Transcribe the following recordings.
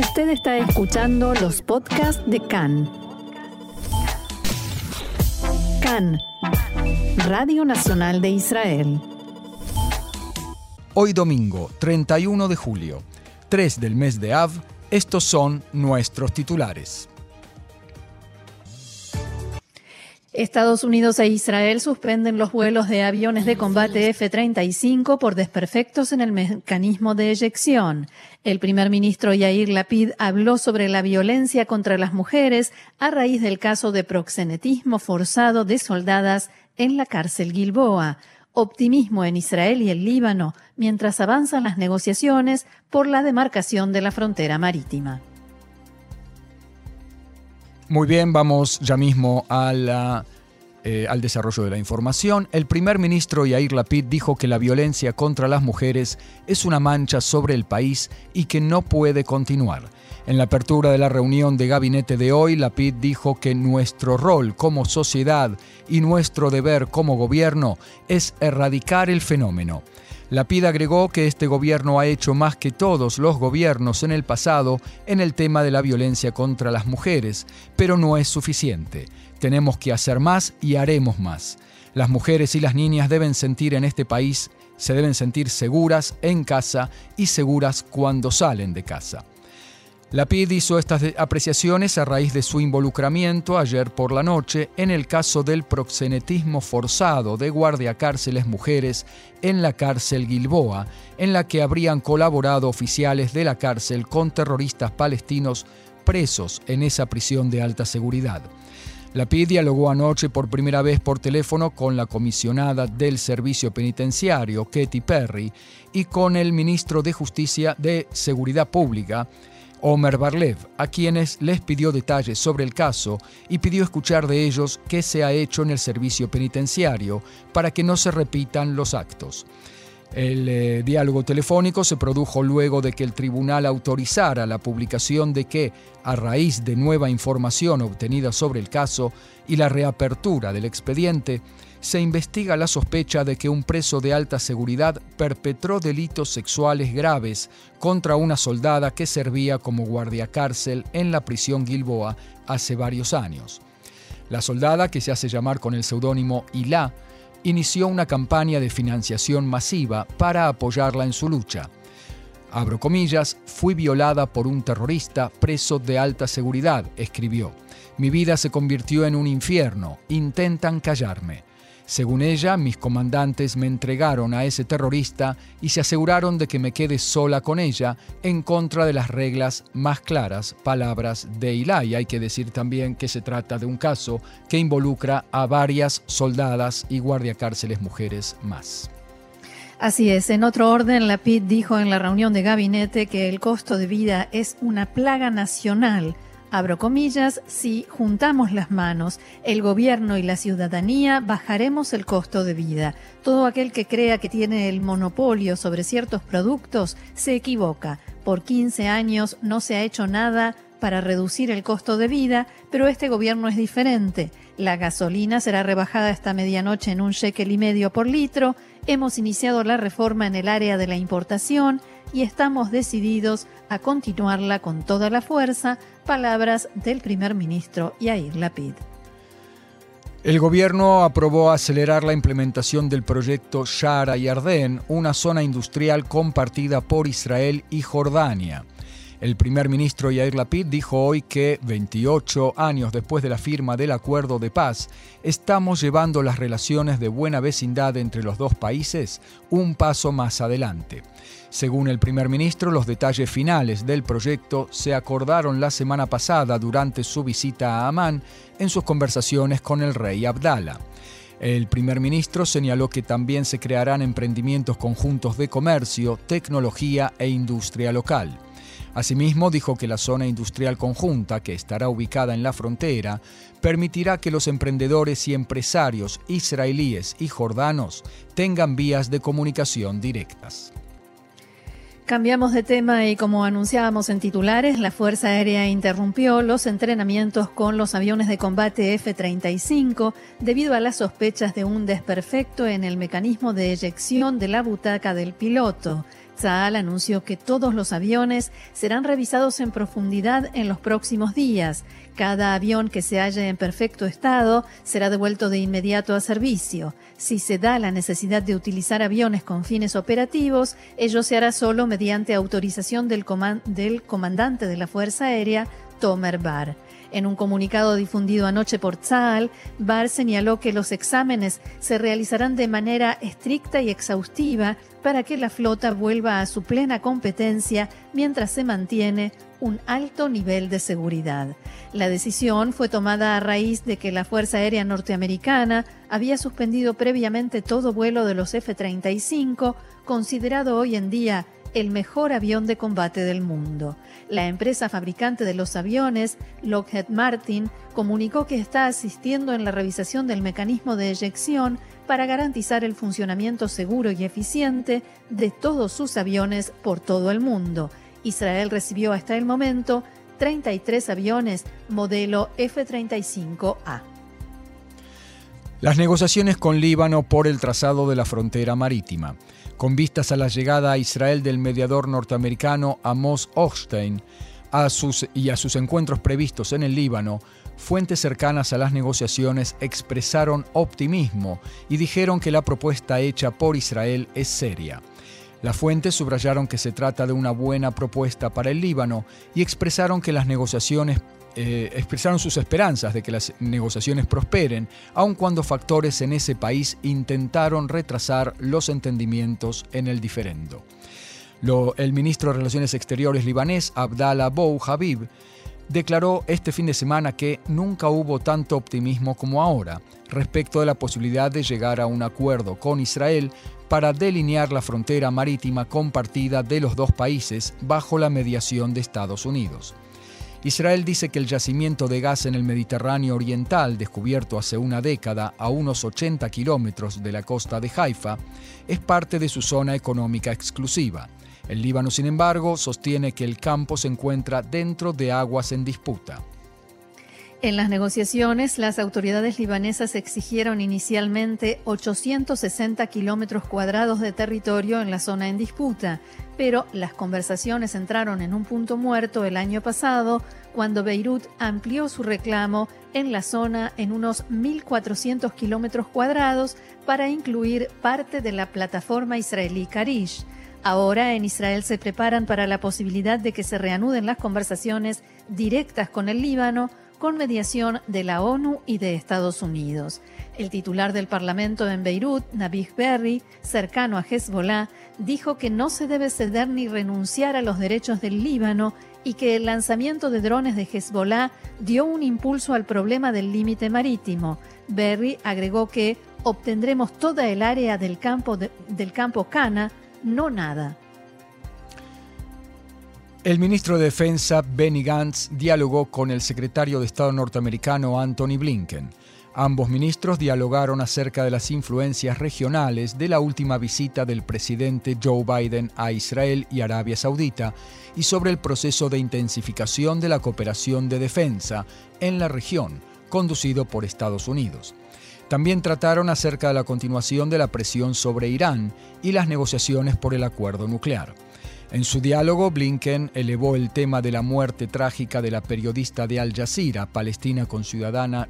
Usted está escuchando los podcasts de CAN. CAN, Radio Nacional de Israel. Hoy domingo, 31 de julio, 3 del mes de Av, estos son nuestros titulares. Estados Unidos e Israel suspenden los vuelos de aviones de combate F-35 por desperfectos en el mecanismo de eyección. El primer ministro Yair Lapid habló sobre la violencia contra las mujeres a raíz del caso de proxenetismo forzado de soldadas en la cárcel Gilboa. Optimismo en Israel y el Líbano mientras avanzan las negociaciones por la demarcación de la frontera marítima. Muy bien, vamos ya mismo eh, al desarrollo de la información. El primer ministro Yair Lapid dijo que la violencia contra las mujeres es una mancha sobre el país y que no puede continuar. En la apertura de la reunión de gabinete de hoy, Lapid dijo que nuestro rol como sociedad y nuestro deber como gobierno es erradicar el fenómeno. Lapid agregó que este gobierno ha hecho más que todos los gobiernos en el pasado en el tema de la violencia contra las mujeres, pero no es suficiente. Tenemos que hacer más y haremos más. Las mujeres y las niñas deben sentir en este país, se deben sentir seguras en casa y seguras cuando salen de casa. La PID hizo estas apreciaciones a raíz de su involucramiento ayer por la noche en el caso del proxenetismo forzado de guardiacárceles mujeres en la cárcel Gilboa, en la que habrían colaborado oficiales de la cárcel con terroristas palestinos presos en esa prisión de alta seguridad. La PID dialogó anoche por primera vez por teléfono con la comisionada del Servicio Penitenciario, Katy Perry, y con el ministro de Justicia de Seguridad Pública, Omer Barlev, a quienes les pidió detalles sobre el caso y pidió escuchar de ellos qué se ha hecho en el servicio penitenciario para que no se repitan los actos. El eh, diálogo telefónico se produjo luego de que el tribunal autorizara la publicación de que, a raíz de nueva información obtenida sobre el caso y la reapertura del expediente, se investiga la sospecha de que un preso de alta seguridad perpetró delitos sexuales graves contra una soldada que servía como guardiacárcel en la prisión Gilboa hace varios años. La soldada, que se hace llamar con el seudónimo Ilá, inició una campaña de financiación masiva para apoyarla en su lucha. Abro comillas, fui violada por un terrorista preso de alta seguridad, escribió. Mi vida se convirtió en un infierno, intentan callarme. Según ella, mis comandantes me entregaron a ese terrorista y se aseguraron de que me quede sola con ella en contra de las reglas más claras, palabras de Ilai. Hay que decir también que se trata de un caso que involucra a varias soldadas y guardiacárceles mujeres más. Así es, en otro orden, la PID dijo en la reunión de gabinete que el costo de vida es una plaga nacional abro comillas, si juntamos las manos, el gobierno y la ciudadanía, bajaremos el costo de vida. Todo aquel que crea que tiene el monopolio sobre ciertos productos se equivoca. Por 15 años no se ha hecho nada para reducir el costo de vida, pero este gobierno es diferente. La gasolina será rebajada esta medianoche en un shekel y medio por litro. Hemos iniciado la reforma en el área de la importación y estamos decididos a continuarla con toda la fuerza, palabras del primer ministro Yair Lapid. El gobierno aprobó acelerar la implementación del proyecto Shara y Arden, una zona industrial compartida por Israel y Jordania. El primer ministro Yair Lapid dijo hoy que, 28 años después de la firma del acuerdo de paz, estamos llevando las relaciones de buena vecindad entre los dos países un paso más adelante. Según el primer ministro, los detalles finales del proyecto se acordaron la semana pasada durante su visita a Amán en sus conversaciones con el rey Abdala. El primer ministro señaló que también se crearán emprendimientos conjuntos de comercio, tecnología e industria local. Asimismo, dijo que la zona industrial conjunta, que estará ubicada en la frontera, permitirá que los emprendedores y empresarios israelíes y jordanos tengan vías de comunicación directas. Cambiamos de tema y como anunciábamos en titulares, la Fuerza Aérea interrumpió los entrenamientos con los aviones de combate F-35 debido a las sospechas de un desperfecto en el mecanismo de eyección de la butaca del piloto. Tzal anunció que todos los aviones serán revisados en profundidad en los próximos días. Cada avión que se halle en perfecto estado será devuelto de inmediato a servicio. Si se da la necesidad de utilizar aviones con fines operativos, ello se hará solo mediante autorización del, del comandante de la Fuerza Aérea, Tomer Bar. En un comunicado difundido anoche por Tzal, Bar señaló que los exámenes se realizarán de manera estricta y exhaustiva para que la flota vuelva a su plena competencia mientras se mantiene un alto nivel de seguridad. La decisión fue tomada a raíz de que la Fuerza Aérea Norteamericana había suspendido previamente todo vuelo de los F-35, considerado hoy en día el mejor avión de combate del mundo. La empresa fabricante de los aviones, Lockheed Martin, comunicó que está asistiendo en la revisación del mecanismo de eyección para garantizar el funcionamiento seguro y eficiente de todos sus aviones por todo el mundo. Israel recibió hasta el momento 33 aviones modelo F-35A. Las negociaciones con Líbano por el trazado de la frontera marítima. Con vistas a la llegada a Israel del mediador norteamericano Amos Hochstein a sus, y a sus encuentros previstos en el Líbano, fuentes cercanas a las negociaciones expresaron optimismo y dijeron que la propuesta hecha por Israel es seria. Las fuentes subrayaron que se trata de una buena propuesta para el Líbano y expresaron que las negociaciones eh, expresaron sus esperanzas de que las negociaciones prosperen, aun cuando factores en ese país intentaron retrasar los entendimientos en el diferendo. el ministro de Relaciones Exteriores libanés, Abdallah Bou Habib, declaró este fin de semana que nunca hubo tanto optimismo como ahora respecto de la posibilidad de llegar a un acuerdo con Israel para delinear la frontera marítima compartida de los dos países bajo la mediación de Estados Unidos. Israel dice que el yacimiento de gas en el Mediterráneo Oriental, descubierto hace una década a unos 80 kilómetros de la costa de Haifa, es parte de su zona económica exclusiva. El Líbano, sin embargo, sostiene que el campo se encuentra dentro de aguas en disputa. En las negociaciones, las autoridades libanesas exigieron inicialmente 860 kilómetros cuadrados de territorio en la zona en disputa, pero las conversaciones entraron en un punto muerto el año pasado cuando Beirut amplió su reclamo en la zona en unos 1.400 kilómetros cuadrados para incluir parte de la plataforma israelí Karish. Ahora en Israel se preparan para la posibilidad de que se reanuden las conversaciones directas con el Líbano con mediación de la ONU y de Estados Unidos. El titular del Parlamento en Beirut, Nabih Berri, cercano a Hezbollah, dijo que no se debe ceder ni renunciar a los derechos del Líbano y que el lanzamiento de drones de Hezbollah dio un impulso al problema del límite marítimo. Berry agregó que obtendremos toda el área del campo, del campo Cana, no nada. El ministro de Defensa Benny Gantz dialogó con el secretario de Estado norteamericano Anthony Blinken. Ambos ministros dialogaron acerca de las influencias regionales de la última visita del presidente Joe Biden a Israel y Arabia Saudita y sobre el proceso de intensificación de la cooperación de defensa en la región, conducido por Estados Unidos. También trataron acerca de la continuación de la presión sobre Irán y las negociaciones por el acuerdo nuclear. En su diálogo, Blinken elevó el tema de la muerte trágica de la periodista de Al Jazeera, palestina con, ciudadanía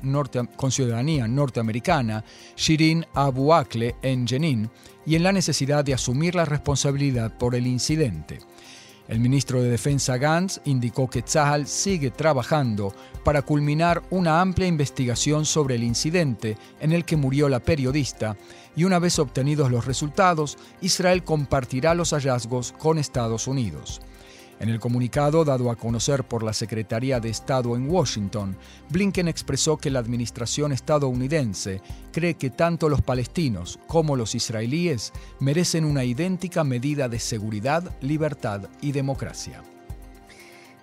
norteamericana, Shirin Abu Akleh, en Jenin, y en la necesidad de asumir la responsabilidad por el incidente. El ministro de Defensa Gantz indicó que Tzahal sigue trabajando para culminar una amplia investigación sobre el incidente en el que murió la periodista y una vez obtenidos los resultados, Israel compartirá los hallazgos con Estados Unidos. En el comunicado dado a conocer por la Secretaría de Estado en Washington, Blinken expresó que la administración estadounidense cree que tanto los palestinos como los israelíes merecen una idéntica medida de seguridad, libertad y democracia.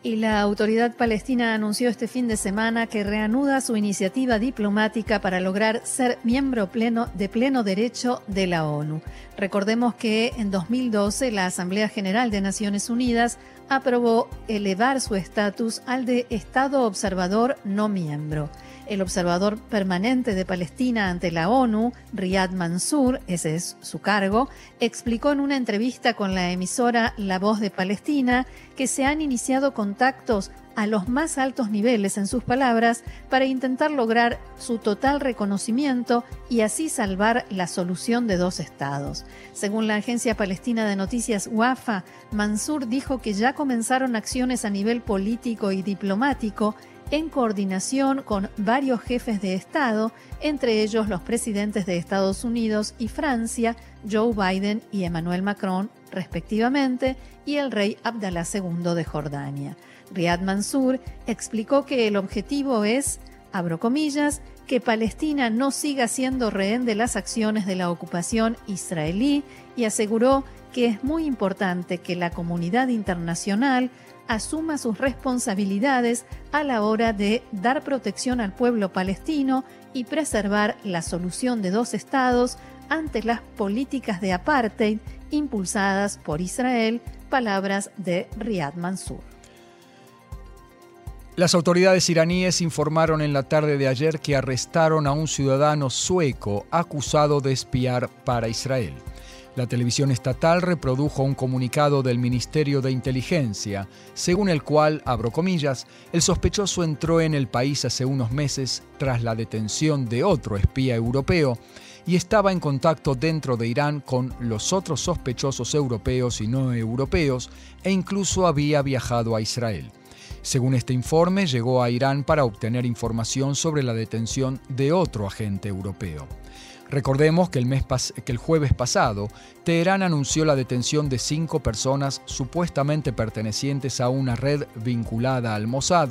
Y la autoridad palestina anunció este fin de semana que reanuda su iniciativa diplomática para lograr ser miembro pleno de pleno derecho de la ONU. Recordemos que en 2012 la Asamblea General de Naciones Unidas aprobó elevar su estatus al de Estado observador no miembro. El observador permanente de Palestina ante la ONU, Riyad Mansour, ese es su cargo, explicó en una entrevista con la emisora La Voz de Palestina que se han iniciado contactos a los más altos niveles, en sus palabras, para intentar lograr su total reconocimiento y así salvar la solución de dos estados. Según la agencia palestina de noticias WAFA, Mansour dijo que ya comenzaron acciones a nivel político y diplomático en coordinación con varios jefes de Estado, entre ellos los presidentes de Estados Unidos y Francia, Joe Biden y Emmanuel Macron, respectivamente, y el rey Abdalá II de Jordania. Riyad Mansour explicó que el objetivo es, abro comillas, que Palestina no siga siendo rehén de las acciones de la ocupación israelí y aseguró que es muy importante que la comunidad internacional asuma sus responsabilidades a la hora de dar protección al pueblo palestino y preservar la solución de dos estados ante las políticas de apartheid impulsadas por Israel, palabras de Riyad Mansour. Las autoridades iraníes informaron en la tarde de ayer que arrestaron a un ciudadano sueco acusado de espiar para Israel. La televisión estatal reprodujo un comunicado del Ministerio de Inteligencia, según el cual, abro comillas, el sospechoso entró en el país hace unos meses tras la detención de otro espía europeo y estaba en contacto dentro de Irán con los otros sospechosos europeos y no europeos e incluso había viajado a Israel. Según este informe, llegó a Irán para obtener información sobre la detención de otro agente europeo. Recordemos que el, mes que el jueves pasado, Teherán anunció la detención de cinco personas supuestamente pertenecientes a una red vinculada al Mossad,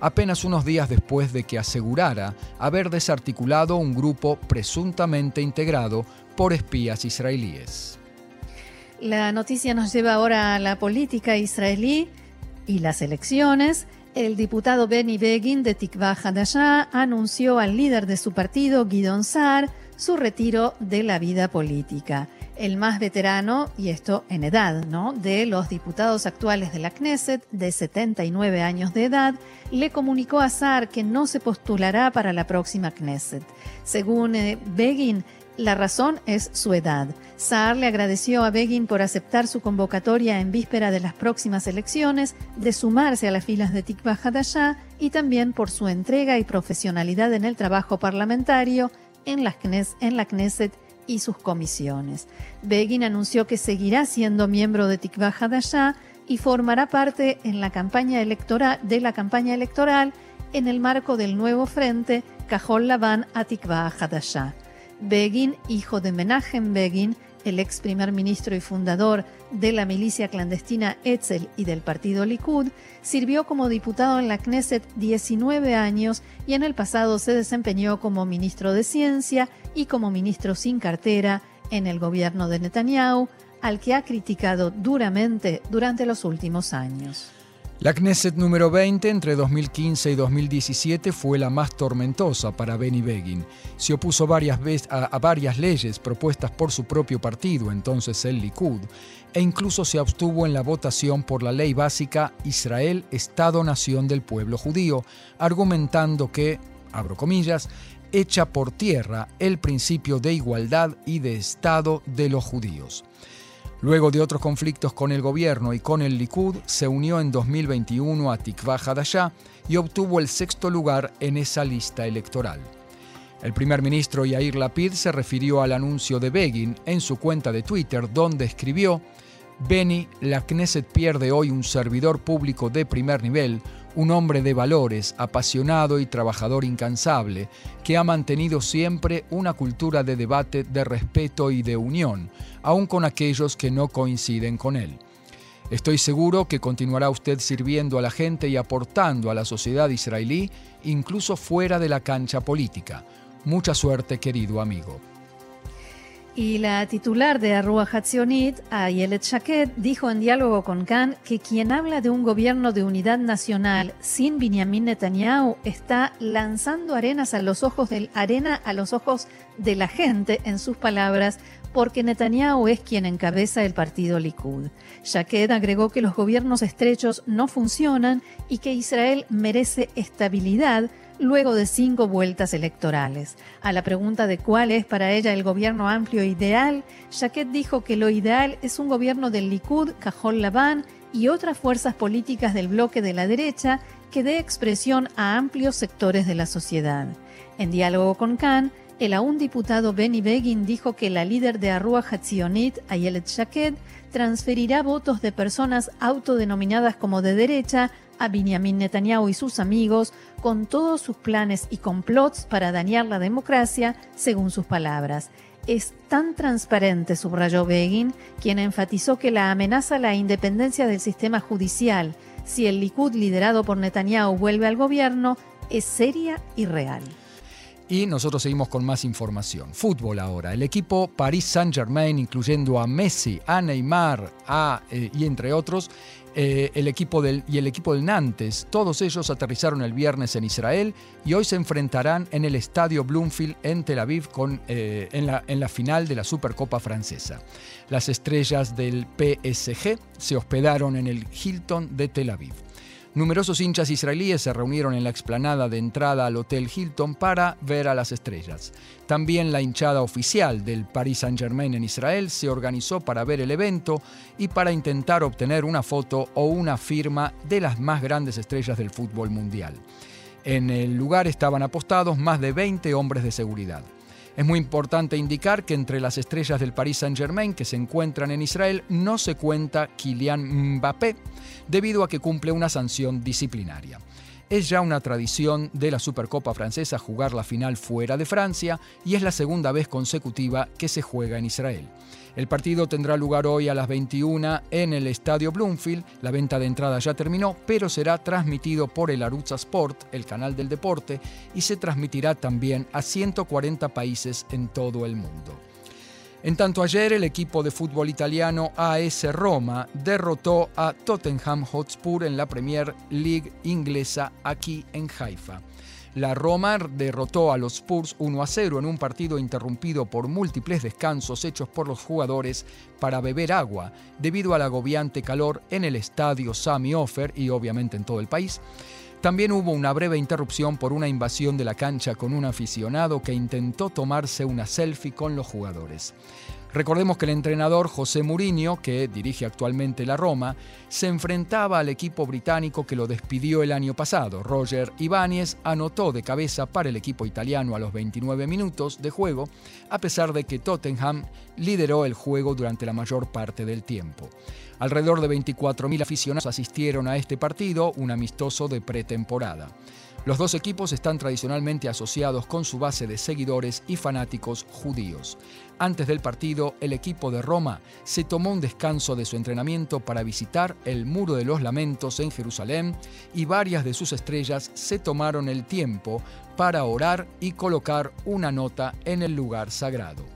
apenas unos días después de que asegurara haber desarticulado un grupo presuntamente integrado por espías israelíes. La noticia nos lleva ahora a la política israelí y las elecciones, el diputado Benny Begin de Tikva Hadashah anunció al líder de su partido, Guidon Sar, su retiro de la vida política. El más veterano, y esto en edad, ¿no? De los diputados actuales de la Knesset, de 79 años de edad, le comunicó a Sar que no se postulará para la próxima Knesset. Según eh, Begin, la razón es su edad. Saar le agradeció a Begin por aceptar su convocatoria en víspera de las próximas elecciones, de sumarse a las filas de Tikva Hadashah y también por su entrega y profesionalidad en el trabajo parlamentario, en, la Knesset y sus comisiones. Begin anunció que seguirá siendo miembro de Tikva Hadashah y formará parte en la campaña electoral, de la campaña electoral en el marco del nuevo frente Cajol Lavan a Tikva Hadashah. Begin, hijo de Menachem Begin, el ex primer ministro y fundador de la milicia clandestina Etzel y del partido Likud, sirvió como diputado en la Knesset 19 años y en el pasado se desempeñó como ministro de Ciencia y como ministro sin cartera en el gobierno de Netanyahu, al que ha criticado duramente durante los últimos años. La Knesset número 20 entre 2015 y 2017 fue la más tormentosa para Benny Begin. Se opuso varias veces a, varias leyes propuestas por su propio partido, entonces el Likud, e incluso se abstuvo en la votación por la ley básica Israel, Estado-Nación del pueblo judío, argumentando que, abro comillas, echa por tierra el principio de igualdad y de Estado de los judíos. Luego de otros conflictos con el gobierno y con el Likud, se unió en 2021 a Tikva Hadashah y obtuvo el sexto lugar en esa lista electoral. El primer ministro Yair Lapid se refirió al anuncio de Begin en su cuenta de Twitter, donde escribió: Beni, la Knesset pierde hoy un servidor público de primer nivel, un hombre de valores, apasionado y trabajador incansable, que ha mantenido siempre una cultura de debate, de respeto y de unión, aun con aquellos que no coinciden con él. Estoy seguro que continuará usted sirviendo a la gente y aportando a la sociedad israelí, incluso fuera de la cancha política. Mucha suerte, querido amigo. Y la titular de Arrua Hatzionit, Ayelet Shaked, dijo en diálogo con Khan que quien habla de un gobierno de unidad nacional sin Benjamin Netanyahu está lanzando arenas a los ojos del arena a los ojos de la gente, en sus palabras, porque Netanyahu es quien encabeza el partido Likud. Shaked agregó que los gobiernos estrechos no funcionan y que Israel merece estabilidad luego de cinco vueltas electorales. A la pregunta de cuál es para ella el gobierno amplio ideal, Jaquet dijo que lo ideal es un gobierno del Likud, Cajol Labán y otras fuerzas políticas del bloque de la derecha que dé expresión a amplios sectores de la sociedad. En diálogo con Khan, el aún diputado Benny Begin dijo que la líder de Arrua Hatzionit, Ayelet Shaked, transferirá votos de personas autodenominadas como de derecha a Benjamin Netanyahu y sus amigos con todos sus planes y complots para dañar la democracia, según sus palabras. Es tan transparente, subrayó Begin, quien enfatizó que la amenaza a la independencia del sistema judicial si el Likud liderado por Netanyahu vuelve al gobierno es seria y real. Y nosotros seguimos con más información. Fútbol ahora. El equipo Paris Saint-Germain, incluyendo a Messi, a Neymar a, eh, y entre otros, eh, el equipo del, y el equipo del Nantes, todos ellos aterrizaron el viernes en Israel y hoy se enfrentarán en el estadio Bloomfield en Tel Aviv con, eh, en, la, en la final de la Supercopa francesa. Las estrellas del PSG se hospedaron en el Hilton de Tel Aviv. Numerosos hinchas israelíes se reunieron en la explanada de entrada al Hotel Hilton para ver a las estrellas. También la hinchada oficial del Paris Saint-Germain en Israel se organizó para ver el evento y para intentar obtener una foto o una firma de las más grandes estrellas del fútbol mundial. En el lugar estaban apostados más de 20 hombres de seguridad. Es muy importante indicar que entre las estrellas del Paris Saint-Germain que se encuentran en Israel no se cuenta Kylian Mbappé, debido a que cumple una sanción disciplinaria. Es ya una tradición de la Supercopa francesa jugar la final fuera de Francia y es la segunda vez consecutiva que se juega en Israel. El partido tendrá lugar hoy a las 21 en el Estadio Bloomfield. La venta de entrada ya terminó, pero será transmitido por el Arutza Sport, el canal del deporte, y se transmitirá también a 140 países en todo el mundo. En tanto ayer el equipo de fútbol italiano AS Roma derrotó a Tottenham Hotspur en la Premier League inglesa aquí en Haifa. La Roma derrotó a los Spurs 1 a 0 en un partido interrumpido por múltiples descansos hechos por los jugadores para beber agua debido al agobiante calor en el estadio Sami Offer y obviamente en todo el país. También hubo una breve interrupción por una invasión de la cancha con un aficionado que intentó tomarse una selfie con los jugadores. Recordemos que el entrenador José Mourinho, que dirige actualmente la Roma, se enfrentaba al equipo británico que lo despidió el año pasado. Roger Ibáñez anotó de cabeza para el equipo italiano a los 29 minutos de juego, a pesar de que Tottenham lideró el juego durante la mayor parte del tiempo. Alrededor de 24.000 aficionados asistieron a este partido, un amistoso de pretemporada. Los dos equipos están tradicionalmente asociados con su base de seguidores y fanáticos judíos. Antes del partido, el equipo de Roma se tomó un descanso de su entrenamiento para visitar el Muro de los Lamentos en Jerusalén y varias de sus estrellas se tomaron el tiempo para orar y colocar una nota en el lugar sagrado.